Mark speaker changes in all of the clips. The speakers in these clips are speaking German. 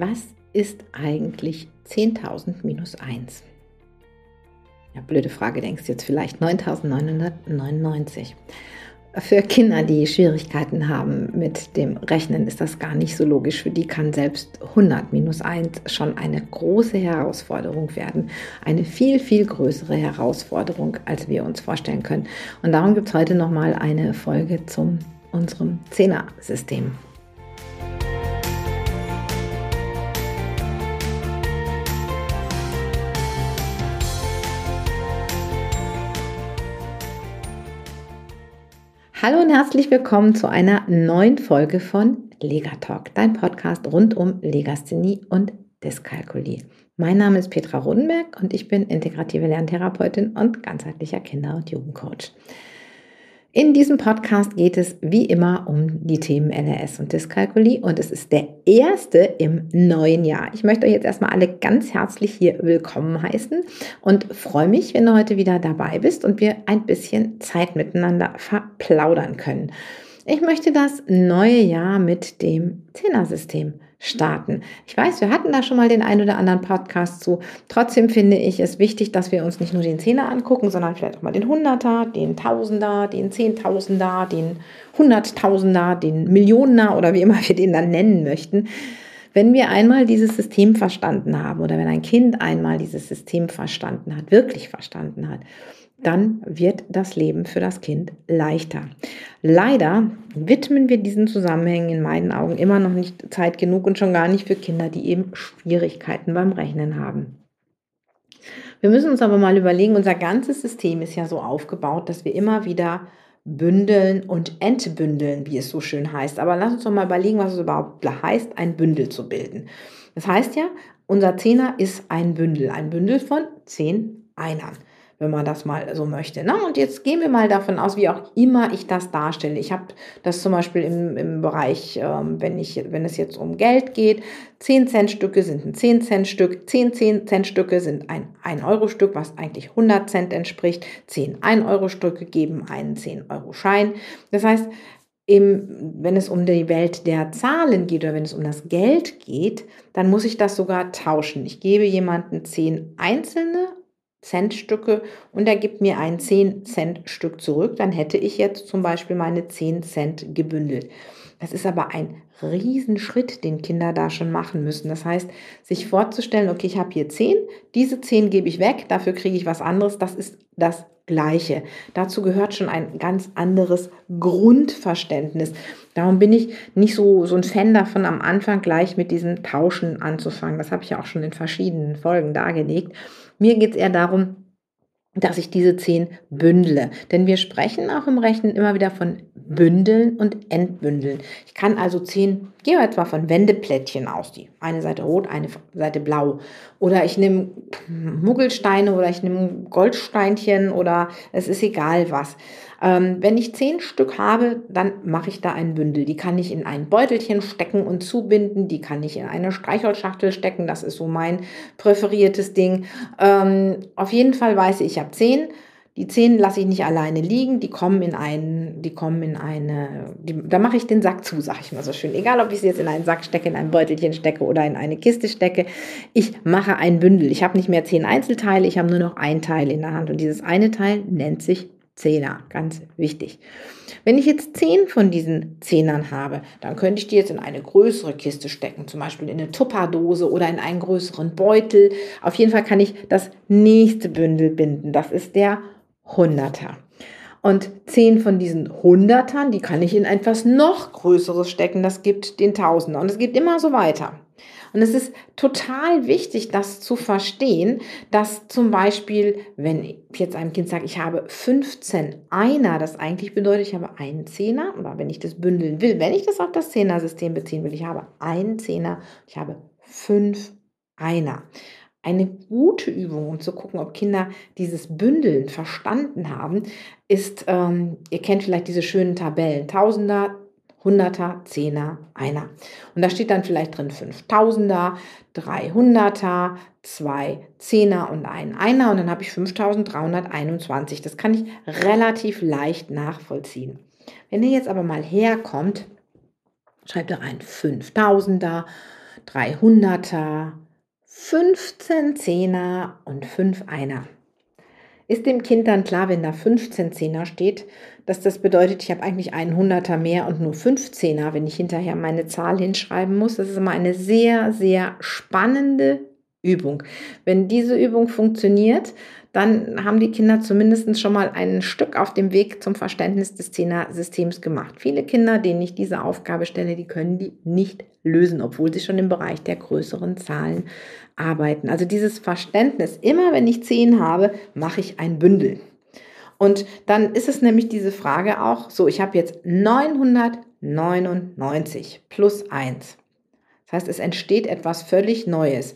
Speaker 1: was ist eigentlich 10.000 minus 1? Ja, blöde Frage, denkst du jetzt vielleicht 9.999. Für Kinder, die Schwierigkeiten haben mit dem Rechnen, ist das gar nicht so logisch. Für die kann selbst 100 minus 1 schon eine große Herausforderung werden. Eine viel, viel größere Herausforderung, als wir uns vorstellen können. Und darum gibt es heute nochmal eine Folge zu unserem Zehner-System. Hallo und herzlich willkommen zu einer neuen Folge von Lega Talk, dein Podcast rund um Legasthenie und Dyskalkulie. Mein Name ist Petra Rodenberg und ich bin integrative Lerntherapeutin und ganzheitlicher Kinder- und Jugendcoach. In diesem Podcast geht es wie immer um die Themen LRS und Dyskalkulie und es ist der erste im neuen Jahr. Ich möchte euch jetzt erstmal alle ganz herzlich hier willkommen heißen und freue mich, wenn du heute wieder dabei bist und wir ein bisschen Zeit miteinander verplaudern können. Ich möchte das neue Jahr mit dem Zehner-System starten. Ich weiß, wir hatten da schon mal den ein oder anderen Podcast zu. Trotzdem finde ich es wichtig, dass wir uns nicht nur den Zehner angucken, sondern vielleicht auch mal den Hunderter, den Tausender, den Zehntausender, den Hunderttausender, den Millioner oder wie immer wir den dann nennen möchten. Wenn wir einmal dieses System verstanden haben oder wenn ein Kind einmal dieses System verstanden hat, wirklich verstanden hat, dann wird das Leben für das Kind leichter. Leider widmen wir diesen Zusammenhängen in meinen Augen immer noch nicht Zeit genug und schon gar nicht für Kinder, die eben Schwierigkeiten beim Rechnen haben. Wir müssen uns aber mal überlegen, unser ganzes System ist ja so aufgebaut, dass wir immer wieder bündeln und entbündeln, wie es so schön heißt. Aber lass uns doch mal überlegen, was es überhaupt heißt, ein Bündel zu bilden. Das heißt ja, unser Zehner ist ein Bündel, ein Bündel von zehn Einern wenn man das mal so möchte. Na, und jetzt gehen wir mal davon aus, wie auch immer ich das darstelle. Ich habe das zum Beispiel im, im Bereich, ähm, wenn, ich, wenn es jetzt um Geld geht, 10 Cent Stücke sind ein 10 Cent Stück, 10 10 Cent Stücke sind ein 1 Euro Stück, was eigentlich 100 Cent entspricht, 10 1 Euro Stücke geben einen 10 Euro Schein. Das heißt, im, wenn es um die Welt der Zahlen geht oder wenn es um das Geld geht, dann muss ich das sogar tauschen. Ich gebe jemanden 10 einzelne Centstücke und er gibt mir ein 10 Cent Stück zurück, dann hätte ich jetzt zum Beispiel meine 10 Cent gebündelt. Das ist aber ein Riesenschritt, den Kinder da schon machen müssen. Das heißt, sich vorzustellen, okay, ich habe hier 10, diese 10 gebe ich weg, dafür kriege ich was anderes, das ist das Gleiche. Dazu gehört schon ein ganz anderes Grundverständnis. Darum bin ich nicht so, so ein Fan davon, am Anfang gleich mit diesen Tauschen anzufangen. Das habe ich ja auch schon in verschiedenen Folgen dargelegt. Mir geht es eher darum, dass ich diese zehn bündle. Denn wir sprechen auch im Rechnen immer wieder von Bündeln und Entbündeln. Ich kann also zehn, gehen wir jetzt mal von Wendeplättchen aus, die eine Seite rot, eine Seite blau. Oder ich nehme Muggelsteine oder ich nehme Goldsteinchen oder es ist egal was. Ähm, wenn ich zehn Stück habe, dann mache ich da ein Bündel. Die kann ich in ein Beutelchen stecken und zubinden. Die kann ich in eine Streichholzschachtel stecken. Das ist so mein präferiertes Ding. Ähm, auf jeden Fall weiß ich, ich habe zehn. Die zehn lasse ich nicht alleine liegen, die kommen in einen, die kommen in eine, die, da mache ich den Sack zu, sage ich mal so schön. Egal, ob ich sie jetzt in einen Sack stecke, in ein Beutelchen stecke oder in eine Kiste stecke. Ich mache ein Bündel. Ich habe nicht mehr zehn Einzelteile, ich habe nur noch ein Teil in der Hand. Und dieses eine Teil nennt sich Zehner, ganz wichtig. Wenn ich jetzt zehn von diesen Zehnern habe, dann könnte ich die jetzt in eine größere Kiste stecken, zum Beispiel in eine Tupperdose oder in einen größeren Beutel. Auf jeden Fall kann ich das nächste Bündel binden. Das ist der Hunderter. Und zehn von diesen Hundertern, die kann ich in etwas noch Größeres stecken. Das gibt den Tausender. Und es geht immer so weiter. Und es ist total wichtig, das zu verstehen, dass zum Beispiel, wenn ich jetzt einem Kind sage, ich habe 15 Einer, das eigentlich bedeutet, ich habe einen Zehner, oder wenn ich das bündeln will, wenn ich das auf das Zehner-System beziehen will, ich habe einen Zehner, ich habe fünf Einer eine gute Übung, um zu gucken, ob Kinder dieses Bündeln verstanden haben, ist, ähm, ihr kennt vielleicht diese schönen Tabellen, Tausender, Hunderter, Zehner, Einer. Und da steht dann vielleicht drin 5000er, 300er, zwei Zehner und ein Einer. Und dann habe ich 5321. Das kann ich relativ leicht nachvollziehen. Wenn ihr jetzt aber mal herkommt, schreibt ihr rein 5000er, drei Hunderter, 15 Zehner und 5 Einer. Ist dem Kind dann klar, wenn da 15 Zehner steht, dass das bedeutet, ich habe eigentlich einen Hunderter mehr und nur 15er, wenn ich hinterher meine Zahl hinschreiben muss? Das ist immer eine sehr, sehr spannende Übung. Wenn diese Übung funktioniert, dann haben die Kinder zumindest schon mal ein Stück auf dem Weg zum Verständnis des Zehner-Systems gemacht. Viele Kinder, denen ich diese Aufgabe stelle, die können die nicht lösen, obwohl sie schon im Bereich der größeren Zahlen arbeiten. Also dieses Verständnis, immer wenn ich zehn habe, mache ich ein Bündel. Und dann ist es nämlich diese Frage auch, so, ich habe jetzt 999 plus 1. Das heißt, es entsteht etwas völlig Neues.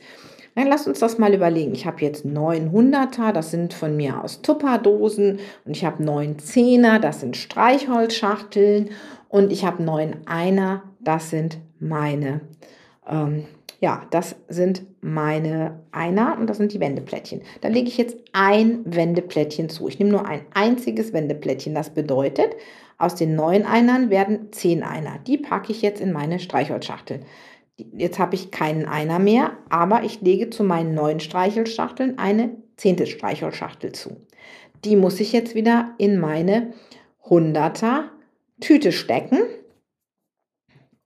Speaker 1: Dann lass uns das mal überlegen. Ich habe jetzt 900er, das sind von mir aus Tupperdosen und ich habe 9 Zehner, das sind Streichholzschachteln und ich habe 9 Einer, das sind meine, ähm, ja, das sind meine Einer und das sind die Wendeplättchen. Da lege ich jetzt ein Wendeplättchen zu. Ich nehme nur ein einziges Wendeplättchen. Das bedeutet, aus den neun Einern werden zehn Einer. Die packe ich jetzt in meine Streichholzschachteln. Jetzt habe ich keinen Einer mehr, aber ich lege zu meinen neuen Streichelschachteln eine zehnte Streichelschachtel zu. Die muss ich jetzt wieder in meine 100er Tüte stecken.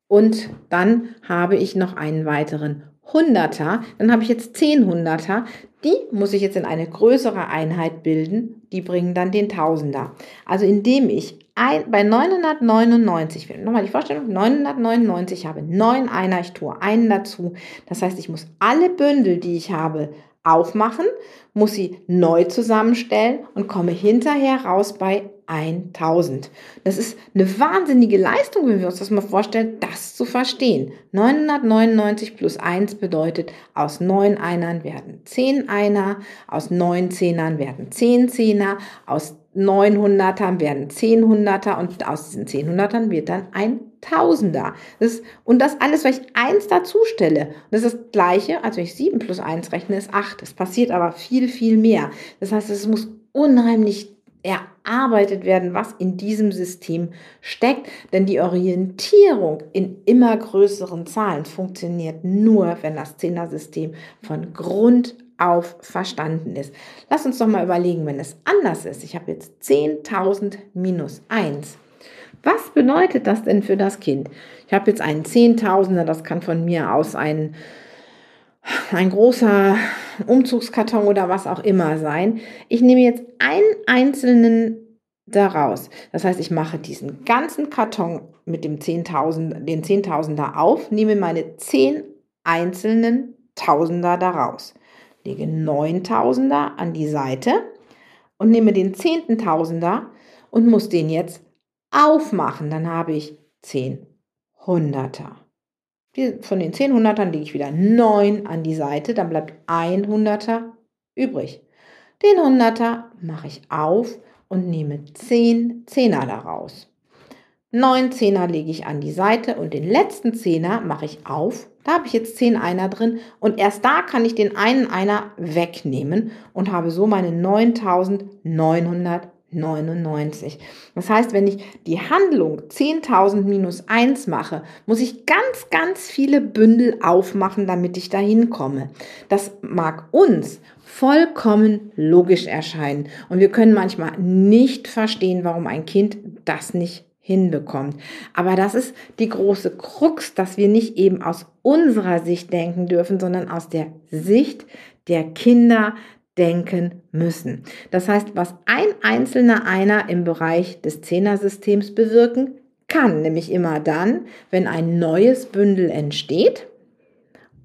Speaker 1: Und dann habe ich noch einen weiteren 100er. Dann habe ich jetzt 10 100er. Die muss ich jetzt in eine größere Einheit bilden. Die bringen dann den Tausender. Also indem ich ein, bei 999, nochmal die Vorstellung, 999 habe, 9 Einer, ich tue einen dazu. Das heißt, ich muss alle Bündel, die ich habe, aufmachen, muss sie neu zusammenstellen und komme hinterher raus bei 1000. Das ist eine wahnsinnige Leistung, wenn wir uns das mal vorstellen, das zu verstehen. 999 plus 1 bedeutet, aus 9 Einern werden 10 Einer, aus 9 Zehnern werden 10 Zehner, aus 900ern werden 10 Hunderter und aus diesen 10 Hundertern wird dann ein Tausender. Das ist, und das alles, weil ich 1 dazu stelle. Das ist das Gleiche, als wenn ich 7 plus 1 rechne, ist 8. Es passiert aber viel, viel mehr. Das heißt, es muss unheimlich erarbeitet werden, was in diesem System steckt. Denn die Orientierung in immer größeren Zahlen funktioniert nur, wenn das Zehner-System von Grund auf verstanden ist. Lass uns doch mal überlegen, wenn es anders ist. Ich habe jetzt 10.000 minus 1. Was bedeutet das denn für das Kind? Ich habe jetzt einen Zehntausender, das kann von mir aus ein, ein großer Umzugskarton oder was auch immer sein. Ich nehme jetzt einen einzelnen daraus. Das heißt, ich mache diesen ganzen Karton mit dem 10.000, den Zehntausender auf, nehme meine zehn einzelnen Tausender daraus lege 9000er an die Seite und nehme den zehnten Tausender und muss den jetzt aufmachen. Dann habe ich 10 Hunderter. Von den 10 Hundertern lege ich wieder 9 an die Seite, dann bleibt ein Hunderter übrig. Den Hunderter mache ich auf und nehme 10 Zehner daraus. 9 Zehner lege ich an die Seite und den letzten Zehner mache ich auf da habe ich jetzt 10 Einer drin und erst da kann ich den einen Einer wegnehmen und habe so meine 9999. Das heißt, wenn ich die Handlung 10.000 minus 1 mache, muss ich ganz, ganz viele Bündel aufmachen, damit ich dahin komme. Das mag uns vollkommen logisch erscheinen und wir können manchmal nicht verstehen, warum ein Kind das nicht hinbekommt. Aber das ist die große Krux, dass wir nicht eben aus unserer Sicht denken dürfen, sondern aus der Sicht der Kinder denken müssen. Das heißt, was ein einzelner einer im Bereich des Zehnersystems bewirken kann, nämlich immer dann, wenn ein neues Bündel entsteht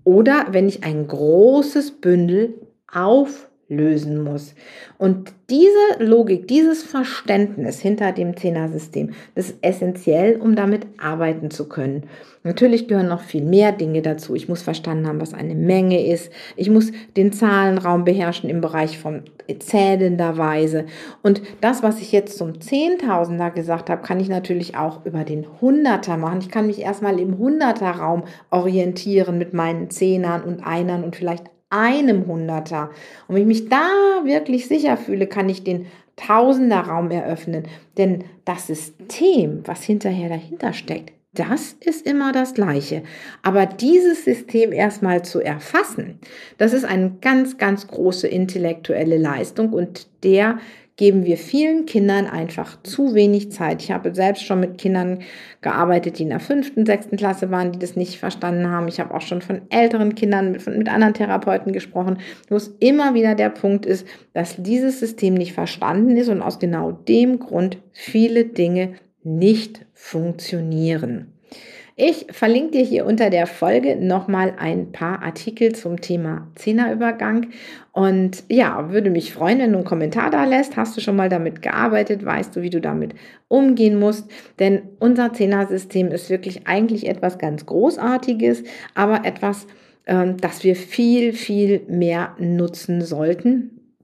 Speaker 1: oder wenn ich ein großes Bündel auf lösen muss. Und diese Logik, dieses Verständnis hinter dem Zehner-System, das ist essentiell, um damit arbeiten zu können. Natürlich gehören noch viel mehr Dinge dazu. Ich muss verstanden haben, was eine Menge ist. Ich muss den Zahlenraum beherrschen im Bereich von zählender Weise. Und das, was ich jetzt zum Zehntausender gesagt habe, kann ich natürlich auch über den Hunderter machen. Ich kann mich erstmal im Hunderterraum orientieren mit meinen Zehnern und Einern und vielleicht einem Hunderter. Und wenn ich mich da wirklich sicher fühle, kann ich den Tausender Raum eröffnen. Denn das System, was hinterher dahinter steckt, das ist immer das Gleiche. Aber dieses System erstmal zu erfassen, das ist eine ganz, ganz große intellektuelle Leistung und der geben wir vielen Kindern einfach zu wenig Zeit. Ich habe selbst schon mit Kindern gearbeitet, die in der fünften, sechsten Klasse waren, die das nicht verstanden haben. Ich habe auch schon von älteren Kindern, mit, anderen Therapeuten gesprochen, wo es immer wieder der Punkt ist, dass dieses System nicht verstanden ist und aus genau dem Grund viele Dinge nicht funktionieren. Ich verlinke dir hier unter der Folge nochmal ein paar Artikel zum Thema Zehnerübergang. Und ja, würde mich freuen, wenn du einen Kommentar da lässt. Hast du schon mal damit gearbeitet? Weißt du, wie du damit umgehen musst? Denn unser Zehnersystem ist wirklich eigentlich etwas ganz Großartiges, aber etwas, ähm, das wir viel, viel mehr nutzen sollten.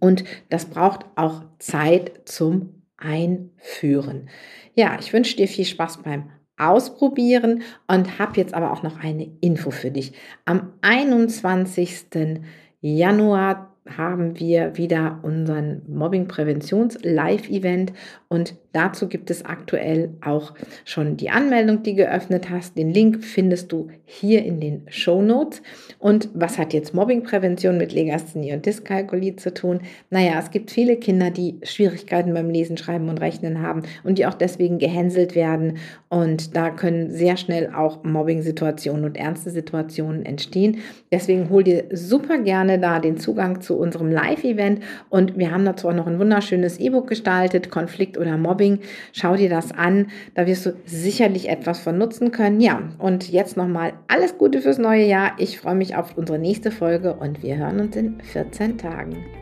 Speaker 1: Und das braucht auch Zeit zum Einführen. Ja, ich wünsche dir viel Spaß beim Ausprobieren und habe jetzt aber auch noch eine Info für dich. Am 21. Januar haben wir wieder unseren Mobbing-Präventions-Live-Event und dazu gibt es aktuell auch schon die Anmeldung, die geöffnet hast. Den Link findest du hier in den Show Notes. Und was hat jetzt Mobbing-Prävention mit Legasthenie und Dyskalkulie zu tun? Naja, es gibt viele Kinder, die Schwierigkeiten beim Lesen, Schreiben und Rechnen haben und die auch deswegen gehänselt werden. Und da können sehr schnell auch Mobbing-Situationen und ernste Situationen entstehen. Deswegen hol dir super gerne da den Zugang zu unserem Live-Event. Und wir haben dazu auch noch ein wunderschönes E-Book gestaltet, Konflikt oder Mobbing. Schau dir das an. Da wirst du sicherlich etwas von nutzen können. Ja, und jetzt nochmal alles Gute fürs neue Jahr. Ich freue mich auf unsere nächste Folge und wir hören uns in 14 Tagen.